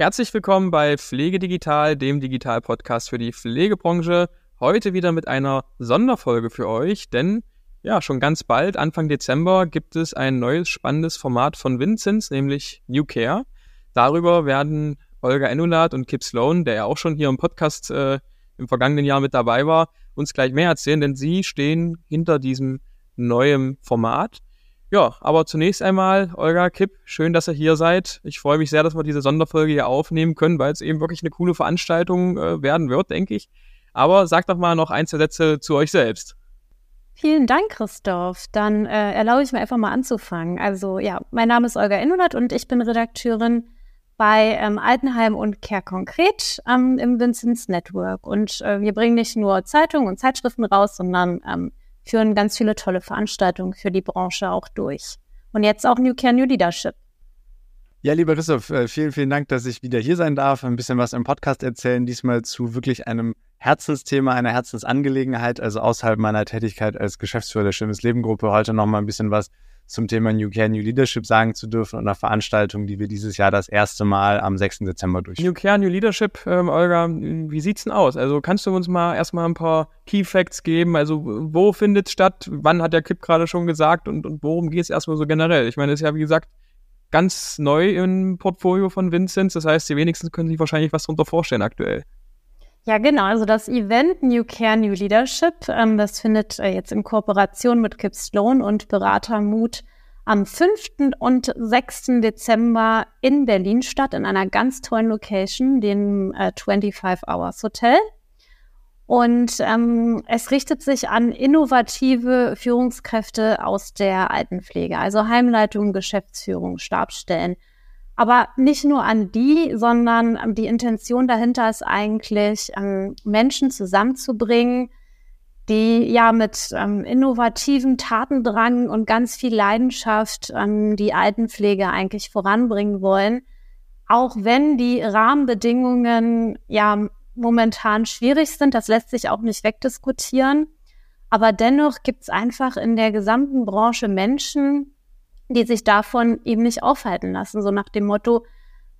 Herzlich willkommen bei Pflege Digital, dem Digital-Podcast für die Pflegebranche. Heute wieder mit einer Sonderfolge für euch, denn ja, schon ganz bald, Anfang Dezember, gibt es ein neues spannendes Format von Vinzenz, nämlich New Care. Darüber werden Olga Enulat und Kip Sloan, der ja auch schon hier im Podcast äh, im vergangenen Jahr mit dabei war, uns gleich mehr erzählen, denn sie stehen hinter diesem neuen Format. Ja, aber zunächst einmal, Olga Kipp, schön, dass ihr hier seid. Ich freue mich sehr, dass wir diese Sonderfolge hier aufnehmen können, weil es eben wirklich eine coole Veranstaltung äh, werden wird, denke ich. Aber sagt doch mal noch ein, zwei Sätze zu euch selbst. Vielen Dank, Christoph. Dann äh, erlaube ich mir einfach mal anzufangen. Also ja, mein Name ist Olga Innolat und ich bin Redakteurin bei ähm, Altenheim und Care Konkret ähm, im Vincenz Network. Und äh, wir bringen nicht nur Zeitungen und Zeitschriften raus, sondern ähm, führen ganz viele tolle Veranstaltungen für die Branche auch durch. Und jetzt auch New Care New Leadership. Ja, lieber Christoph, äh, vielen, vielen Dank, dass ich wieder hier sein darf, ein bisschen was im Podcast erzählen, diesmal zu wirklich einem Herzensthema, einer Herzensangelegenheit, also außerhalb meiner Tätigkeit als Geschäftsführer der Schönes Leben Gruppe, heute nochmal ein bisschen was zum Thema New Care, New Leadership sagen zu dürfen und einer Veranstaltung, die wir dieses Jahr das erste Mal am 6. Dezember durchführen. New Care, New Leadership, ähm, Olga, wie sieht's denn aus? Also kannst du uns mal erstmal ein paar Key Facts geben? Also wo findet es statt? Wann hat der Kipp gerade schon gesagt und, und worum geht es erstmal so generell? Ich meine, es ist ja wie gesagt ganz neu im Portfolio von Vincent. Das heißt, die wenigsten können sich wahrscheinlich was darunter vorstellen aktuell. Ja, genau. Also das Event New Care, New Leadership, ähm, das findet äh, jetzt in Kooperation mit Kip Sloan und Berater Mut am 5. und 6. Dezember in Berlin statt, in einer ganz tollen Location, dem äh, 25 Hours Hotel. Und ähm, es richtet sich an innovative Führungskräfte aus der Altenpflege, also Heimleitung, Geschäftsführung, Stabsstellen, aber nicht nur an die, sondern die Intention dahinter ist eigentlich, ähm, Menschen zusammenzubringen, die ja mit ähm, innovativen Tatendrang und ganz viel Leidenschaft ähm, die Altenpflege eigentlich voranbringen wollen. Auch wenn die Rahmenbedingungen ja momentan schwierig sind, das lässt sich auch nicht wegdiskutieren. Aber dennoch gibt es einfach in der gesamten Branche Menschen, die sich davon eben nicht aufhalten lassen. So nach dem Motto,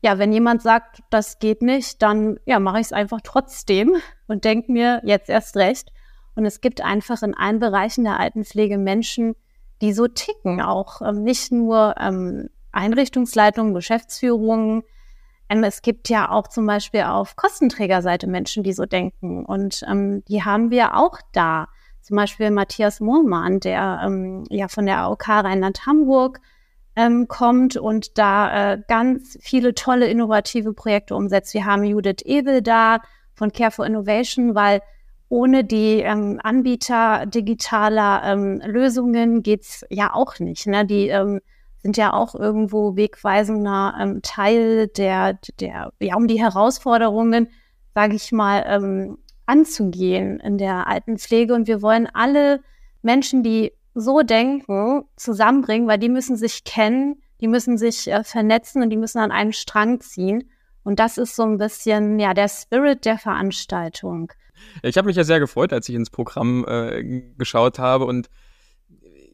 ja, wenn jemand sagt, das geht nicht, dann ja, mache ich es einfach trotzdem und denke mir jetzt erst recht. Und es gibt einfach in allen Bereichen der Altenpflege Menschen, die so ticken, auch ähm, nicht nur ähm, Einrichtungsleitungen, Geschäftsführungen. Ähm, es gibt ja auch zum Beispiel auf Kostenträgerseite Menschen, die so denken. Und ähm, die haben wir auch da. Zum Beispiel Matthias Mohrmann, der ähm, ja von der AOK Rheinland-Hamburg ähm, kommt und da äh, ganz viele tolle innovative Projekte umsetzt. Wir haben Judith Ebel da von Care for Innovation, weil ohne die ähm, Anbieter digitaler ähm, Lösungen geht's ja auch nicht. Ne? Die ähm, sind ja auch irgendwo wegweisender ähm, Teil der, der, ja, um die Herausforderungen, sage ich mal, ähm, anzugehen in der Altenpflege. Und wir wollen alle Menschen, die so denken, zusammenbringen, weil die müssen sich kennen, die müssen sich äh, vernetzen und die müssen an einen Strang ziehen. Und das ist so ein bisschen ja der Spirit der Veranstaltung. Ich habe mich ja sehr gefreut, als ich ins Programm äh, geschaut habe und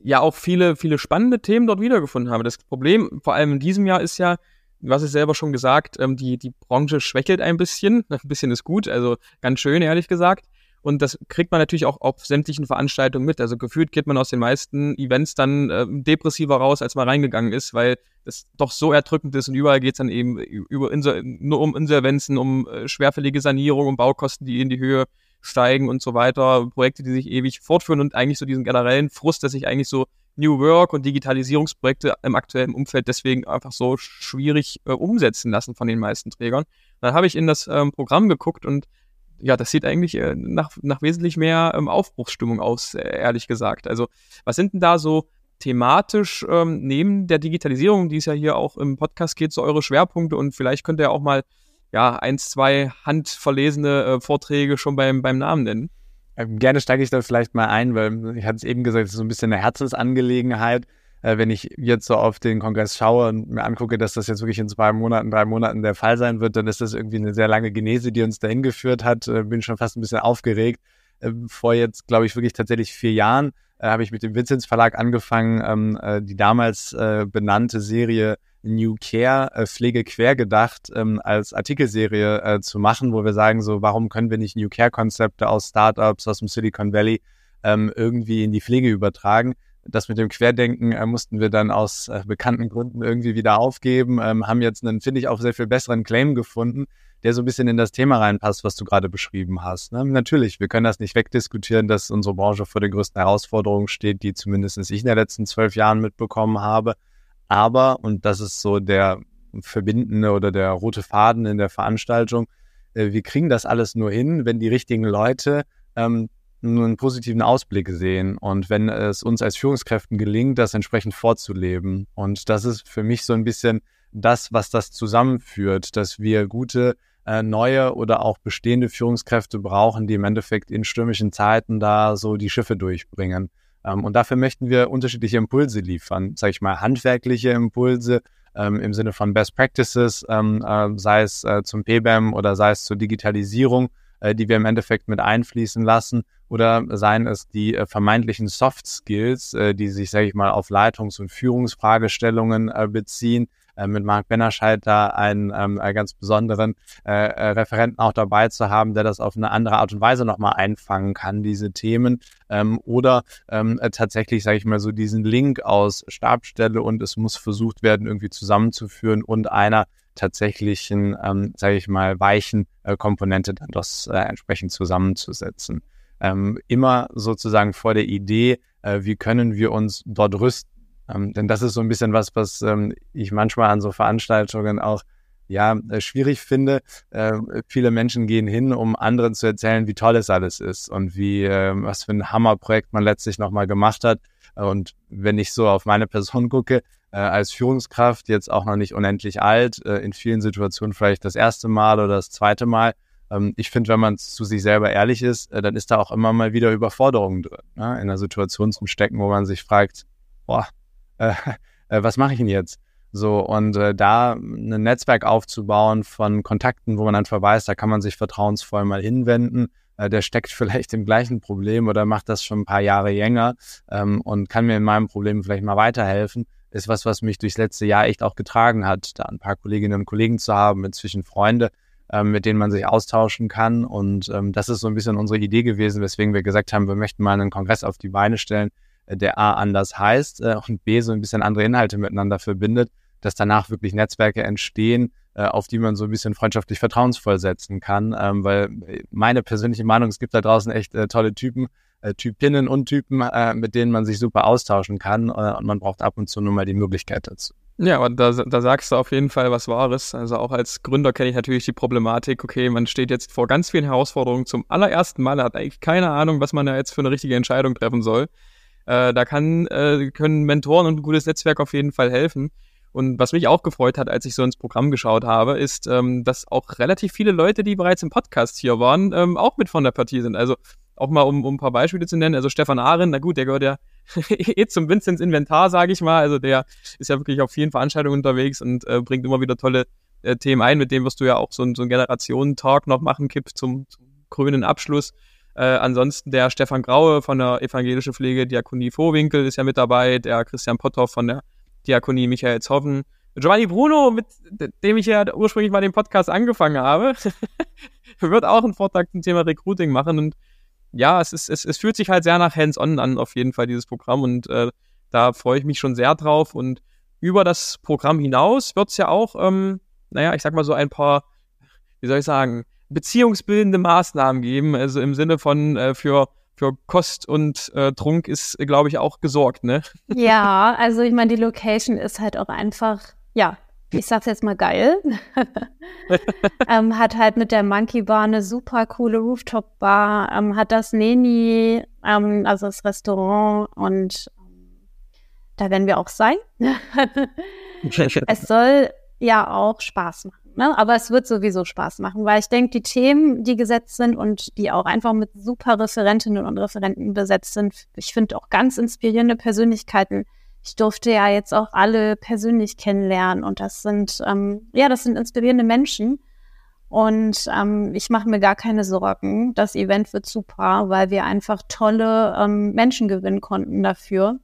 ja auch viele, viele spannende Themen dort wiedergefunden habe. Das Problem, vor allem in diesem Jahr, ist ja, was ist selber schon gesagt, ähm, die, die Branche schwächelt ein bisschen. Ein bisschen ist gut, also ganz schön, ehrlich gesagt. Und das kriegt man natürlich auch auf sämtlichen Veranstaltungen mit. Also gefühlt geht man aus den meisten Events dann äh, depressiver raus, als man reingegangen ist, weil es doch so erdrückend ist und überall geht's dann eben über Insel nur um Insolvenzen, um äh, schwerfällige Sanierung, um Baukosten, die in die Höhe steigen und so weiter, Projekte, die sich ewig fortführen und eigentlich so diesen generellen Frust, dass sich eigentlich so New Work und Digitalisierungsprojekte im aktuellen Umfeld deswegen einfach so schwierig äh, umsetzen lassen von den meisten Trägern. Dann habe ich in das ähm, Programm geguckt und ja, das sieht eigentlich äh, nach, nach wesentlich mehr ähm, Aufbruchsstimmung aus, äh, ehrlich gesagt. Also, was sind denn da so thematisch ähm, neben der Digitalisierung, die es ja hier auch im Podcast geht, so eure Schwerpunkte und vielleicht könnt ihr auch mal ja eins, zwei handverlesene äh, Vorträge schon beim, beim Namen nennen. Ähm, gerne steige ich da vielleicht mal ein, weil ich hatte es eben gesagt, es ist so ein bisschen eine Herzensangelegenheit. Äh, wenn ich jetzt so auf den Kongress schaue und mir angucke, dass das jetzt wirklich in zwei Monaten, drei Monaten der Fall sein wird, dann ist das irgendwie eine sehr lange Genese, die uns dahin geführt hat. Äh, bin schon fast ein bisschen aufgeregt. Äh, vor jetzt, glaube ich, wirklich tatsächlich vier Jahren äh, habe ich mit dem Vinzenz Verlag angefangen, ähm, äh, die damals benannte Serie New Care äh, Pflege quer gedacht ähm, als Artikelserie äh, zu machen, wo wir sagen so, warum können wir nicht New Care Konzepte aus Startups aus dem Silicon Valley ähm, irgendwie in die Pflege übertragen? Das mit dem Querdenken äh, mussten wir dann aus äh, bekannten Gründen irgendwie wieder aufgeben, ähm, haben jetzt einen, finde ich, auch sehr viel besseren Claim gefunden, der so ein bisschen in das Thema reinpasst, was du gerade beschrieben hast. Ne? Natürlich, wir können das nicht wegdiskutieren, dass unsere Branche vor den größten Herausforderungen steht, die zumindest ich in den letzten zwölf Jahren mitbekommen habe. Aber, und das ist so der verbindende oder der rote Faden in der Veranstaltung, äh, wir kriegen das alles nur hin, wenn die richtigen Leute ähm, einen positiven Ausblick sehen und wenn es uns als Führungskräften gelingt, das entsprechend vorzuleben. Und das ist für mich so ein bisschen das, was das zusammenführt, dass wir gute äh, neue oder auch bestehende Führungskräfte brauchen, die im Endeffekt in stürmischen Zeiten da so die Schiffe durchbringen. Ähm, und dafür möchten wir unterschiedliche Impulse liefern, sage ich mal, handwerkliche Impulse ähm, im Sinne von Best Practices, ähm, äh, sei es äh, zum PBAM oder sei es zur Digitalisierung, äh, die wir im Endeffekt mit einfließen lassen, oder seien es die äh, vermeintlichen Soft Skills, äh, die sich, sage ich mal, auf Leitungs- und Führungsfragestellungen äh, beziehen, äh, mit Marc Bennerscheid da einen, ähm, einen ganz besonderen äh, äh, Referenten auch dabei zu haben, der das auf eine andere Art und Weise nochmal einfangen kann, diese Themen. Ähm, oder ähm, äh, tatsächlich, sage ich mal, so diesen Link aus Stabstelle und es muss versucht werden, irgendwie zusammenzuführen und einer tatsächlichen, ähm, sage ich mal, weichen äh, Komponente dann das äh, entsprechend zusammenzusetzen. Ähm, immer sozusagen vor der Idee, äh, wie können wir uns dort rüsten ähm, denn das ist so ein bisschen was, was ähm, ich manchmal an so Veranstaltungen auch ja, äh, schwierig finde. Äh, viele Menschen gehen hin, um anderen zu erzählen, wie toll es alles ist und wie, äh, was für ein Hammerprojekt man letztlich nochmal gemacht hat. Und wenn ich so auf meine Person gucke, äh, als Führungskraft, jetzt auch noch nicht unendlich alt, äh, in vielen Situationen vielleicht das erste Mal oder das zweite Mal. Ähm, ich finde, wenn man zu sich selber ehrlich ist, dann ist da auch immer mal wieder Überforderung drin. Ne? In einer Situation zum Stecken, wo man sich fragt, boah, äh, äh, was mache ich denn jetzt? So, und äh, da ein Netzwerk aufzubauen von Kontakten, wo man einfach weiß, da kann man sich vertrauensvoll mal hinwenden. Äh, der steckt vielleicht im gleichen Problem oder macht das schon ein paar Jahre länger ähm, und kann mir in meinem Problem vielleicht mal weiterhelfen, ist was, was mich durchs letzte Jahr echt auch getragen hat, da ein paar Kolleginnen und Kollegen zu haben, inzwischen Freunde, ähm, mit denen man sich austauschen kann. Und ähm, das ist so ein bisschen unsere Idee gewesen, weswegen wir gesagt haben, wir möchten mal einen Kongress auf die Beine stellen, der A anders heißt äh, und B so ein bisschen andere Inhalte miteinander verbindet, dass danach wirklich Netzwerke entstehen, äh, auf die man so ein bisschen freundschaftlich vertrauensvoll setzen kann. Ähm, weil meine persönliche Meinung, es gibt da draußen echt äh, tolle Typen, äh, Typinnen und Typen, äh, mit denen man sich super austauschen kann äh, und man braucht ab und zu nur mal die Möglichkeit dazu. Ja, aber da, da sagst du auf jeden Fall was Wahres. Also auch als Gründer kenne ich natürlich die Problematik, okay, man steht jetzt vor ganz vielen Herausforderungen zum allerersten Mal, hat eigentlich keine Ahnung, was man da jetzt für eine richtige Entscheidung treffen soll. Äh, da kann, äh, können Mentoren und ein gutes Netzwerk auf jeden Fall helfen. Und was mich auch gefreut hat, als ich so ins Programm geschaut habe, ist, ähm, dass auch relativ viele Leute, die bereits im Podcast hier waren, ähm, auch mit von der Partie sind. Also auch mal, um, um ein paar Beispiele zu nennen. Also Stefan Ahren, na gut, der gehört ja eh zum Vinzenz Inventar, sage ich mal. Also der ist ja wirklich auf vielen Veranstaltungen unterwegs und äh, bringt immer wieder tolle äh, Themen ein. Mit dem wirst du ja auch so, so einen Generationen-Talk noch machen, Kipp, zum, zum grünen Abschluss. Äh, ansonsten der Stefan Graue von der Evangelische Pflege Diakonie Vorwinkel ist ja mit dabei, der Christian Potthoff von der Diakonie Michaelshoffen, Giovanni Bruno, mit dem ich ja ursprünglich mal den Podcast angefangen habe, wird auch einen Vortrag zum Thema Recruiting machen und ja, es ist, es, es fühlt sich halt sehr nach Hands-on an, auf jeden Fall, dieses Programm und äh, da freue ich mich schon sehr drauf und über das Programm hinaus wird es ja auch, ähm, naja, ich sag mal so ein paar, wie soll ich sagen, beziehungsbildende Maßnahmen geben. Also im Sinne von äh, für für Kost und äh, Trunk ist, glaube ich, auch gesorgt, ne? Ja, also ich meine, die Location ist halt auch einfach, ja, ich sag's jetzt mal geil. ähm, hat halt mit der Monkey Bar eine super coole Rooftop-Bar, ähm, hat das Neni, ähm, also das Restaurant und ähm, da werden wir auch sein. es soll ja auch Spaß machen. Ne? Aber es wird sowieso Spaß machen, weil ich denke, die Themen, die gesetzt sind und die auch einfach mit super Referentinnen und Referenten besetzt sind, ich finde auch ganz inspirierende Persönlichkeiten. Ich durfte ja jetzt auch alle persönlich kennenlernen und das sind, ähm, ja, das sind inspirierende Menschen. Und ähm, ich mache mir gar keine Sorgen. Das Event wird super, weil wir einfach tolle ähm, Menschen gewinnen konnten dafür.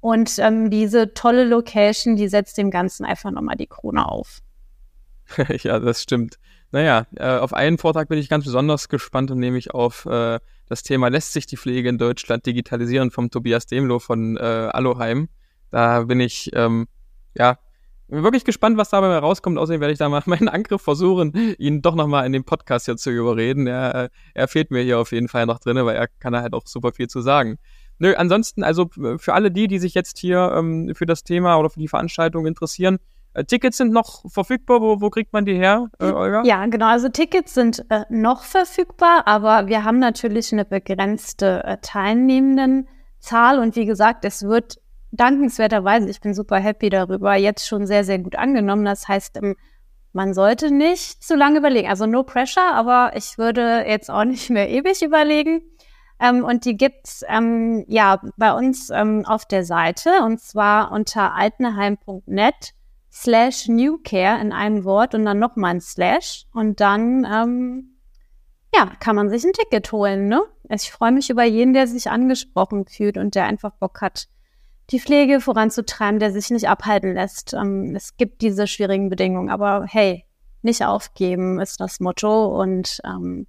Und ähm, diese tolle Location, die setzt dem Ganzen einfach nochmal die Krone auf. ja, das stimmt. Naja, äh, auf einen Vortrag bin ich ganz besonders gespannt und nämlich auf äh, das Thema Lässt sich die Pflege in Deutschland digitalisieren vom Tobias Demlo von äh, Aloheim. Da bin ich ähm, ja wirklich gespannt, was dabei rauskommt. Außerdem werde ich da mal meinen Angriff versuchen, ihn doch nochmal in den Podcast hier zu überreden. Er, äh, er fehlt mir hier auf jeden Fall noch drin, weil er kann da halt auch super viel zu sagen. Nö, ansonsten, also für alle die, die sich jetzt hier ähm, für das Thema oder für die Veranstaltung interessieren, Tickets sind noch verfügbar. Wo, wo kriegt man die her, äh, Olga? Ja, genau. Also Tickets sind äh, noch verfügbar, aber wir haben natürlich eine begrenzte äh, Teilnehmendenzahl. Und wie gesagt, es wird dankenswerterweise, ich bin super happy darüber, jetzt schon sehr, sehr gut angenommen. Das heißt, ähm, man sollte nicht zu lange überlegen. Also no pressure, aber ich würde jetzt auch nicht mehr ewig überlegen. Ähm, und die gibt's ähm, ja bei uns ähm, auf der Seite und zwar unter altenheim.net slash newcare in einem Wort und dann nochmal ein slash und dann ähm, ja, kann man sich ein Ticket holen, ne? Ich freue mich über jeden, der sich angesprochen fühlt und der einfach Bock hat, die Pflege voranzutreiben, der sich nicht abhalten lässt. Ähm, es gibt diese schwierigen Bedingungen, aber hey, nicht aufgeben ist das Motto und ähm,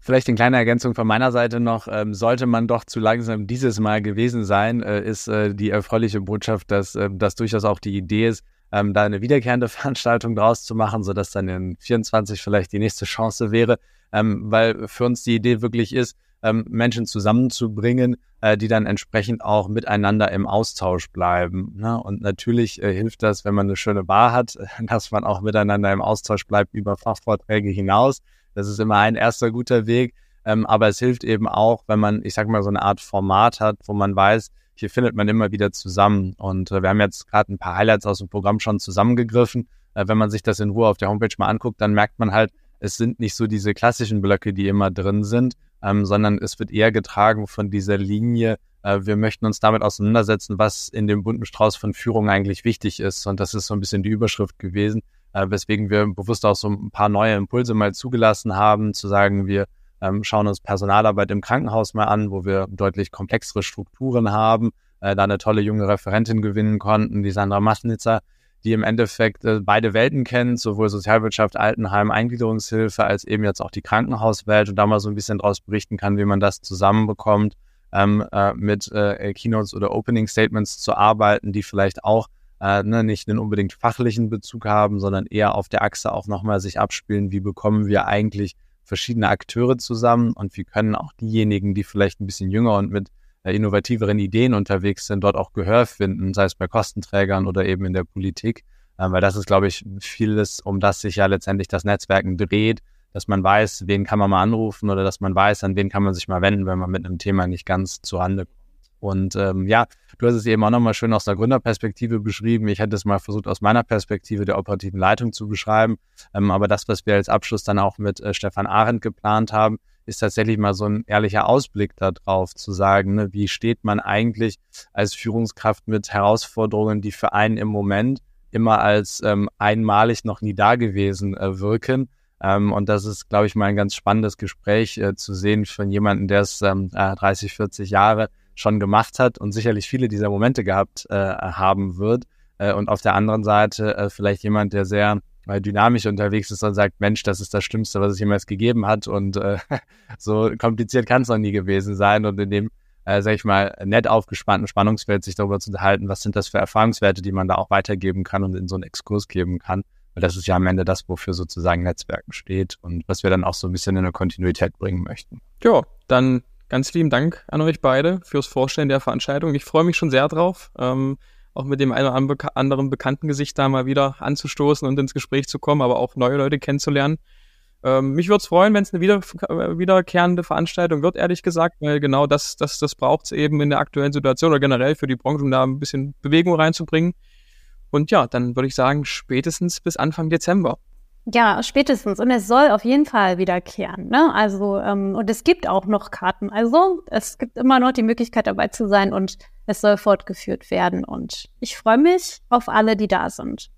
Vielleicht eine kleine Ergänzung von meiner Seite noch. Ähm, sollte man doch zu langsam dieses Mal gewesen sein, äh, ist äh, die erfreuliche Botschaft, dass äh, das durchaus auch die Idee ist, ähm, da eine wiederkehrende Veranstaltung draus zu machen, sodass dann in 24 vielleicht die nächste Chance wäre, ähm, weil für uns die Idee wirklich ist, ähm, Menschen zusammenzubringen, äh, die dann entsprechend auch miteinander im Austausch bleiben. Ne? Und natürlich äh, hilft das, wenn man eine schöne Bar hat, dass man auch miteinander im Austausch bleibt über Fachvorträge hinaus. Das ist immer ein erster guter Weg. Ähm, aber es hilft eben auch, wenn man, ich sag mal, so eine Art Format hat, wo man weiß, hier findet man immer wieder zusammen. Und äh, wir haben jetzt gerade ein paar Highlights aus dem Programm schon zusammengegriffen. Äh, wenn man sich das in Ruhe auf der Homepage mal anguckt, dann merkt man halt, es sind nicht so diese klassischen Blöcke, die immer drin sind, ähm, sondern es wird eher getragen von dieser Linie. Äh, wir möchten uns damit auseinandersetzen, was in dem bunten Strauß von Führung eigentlich wichtig ist. Und das ist so ein bisschen die Überschrift gewesen, äh, weswegen wir bewusst auch so ein paar neue Impulse mal zugelassen haben, zu sagen, wir ähm, schauen uns Personalarbeit im Krankenhaus mal an, wo wir deutlich komplexere Strukturen haben, äh, da eine tolle junge Referentin gewinnen konnten, die Sandra Masnitzer, die im Endeffekt äh, beide Welten kennt, sowohl Sozialwirtschaft, Altenheim, Eingliederungshilfe, als eben jetzt auch die Krankenhauswelt und da mal so ein bisschen draus berichten kann, wie man das zusammenbekommt, ähm, äh, mit äh, Keynotes oder Opening Statements zu arbeiten, die vielleicht auch äh, ne, nicht einen unbedingt fachlichen Bezug haben, sondern eher auf der Achse auch nochmal sich abspielen, wie bekommen wir eigentlich verschiedene Akteure zusammen und wie können auch diejenigen, die vielleicht ein bisschen jünger und mit äh, innovativeren Ideen unterwegs sind, dort auch Gehör finden, sei es bei Kostenträgern oder eben in der Politik. Äh, weil das ist, glaube ich, vieles, um das sich ja letztendlich das Netzwerken dreht, dass man weiß, wen kann man mal anrufen oder dass man weiß, an wen kann man sich mal wenden, wenn man mit einem Thema nicht ganz zu Rande kommt. Und ähm, ja, du hast es eben auch nochmal schön aus der Gründerperspektive beschrieben. Ich hätte es mal versucht, aus meiner Perspektive der operativen Leitung zu beschreiben. Ähm, aber das, was wir als Abschluss dann auch mit äh, Stefan Arendt geplant haben, ist tatsächlich mal so ein ehrlicher Ausblick darauf, zu sagen, ne, wie steht man eigentlich als Führungskraft mit Herausforderungen, die für einen im Moment immer als ähm, einmalig noch nie dagewesen äh, wirken. Ähm, und das ist, glaube ich, mal ein ganz spannendes Gespräch äh, zu sehen von jemandem, der es ähm, 30, 40 Jahre schon gemacht hat und sicherlich viele dieser Momente gehabt äh, haben wird. Äh, und auf der anderen Seite äh, vielleicht jemand, der sehr äh, dynamisch unterwegs ist und sagt, Mensch, das ist das Schlimmste, was es jemals gegeben hat. Und äh, so kompliziert kann es noch nie gewesen sein. Und in dem, äh, sag ich mal, nett aufgespannten Spannungsfeld sich darüber zu unterhalten, was sind das für Erfahrungswerte, die man da auch weitergeben kann und in so einen Exkurs geben kann. Weil das ist ja am Ende das, wofür sozusagen Netzwerken steht und was wir dann auch so ein bisschen in eine Kontinuität bringen möchten. Ja, dann ganz lieben Dank an euch beide fürs Vorstellen der Veranstaltung. Ich freue mich schon sehr drauf, ähm, auch mit dem einen oder anderen bekannten Gesicht da mal wieder anzustoßen und ins Gespräch zu kommen, aber auch neue Leute kennenzulernen. Ähm, mich würde es freuen, wenn es eine wieder, äh, wiederkehrende Veranstaltung wird, ehrlich gesagt, weil genau das, das, das braucht es eben in der aktuellen Situation oder generell für die Branche, um da ein bisschen Bewegung reinzubringen. Und ja, dann würde ich sagen, spätestens bis Anfang Dezember. Ja, spätestens. Und es soll auf jeden Fall wiederkehren. Ne? Also, ähm, und es gibt auch noch Karten. Also, es gibt immer noch die Möglichkeit dabei zu sein und es soll fortgeführt werden. Und ich freue mich auf alle, die da sind.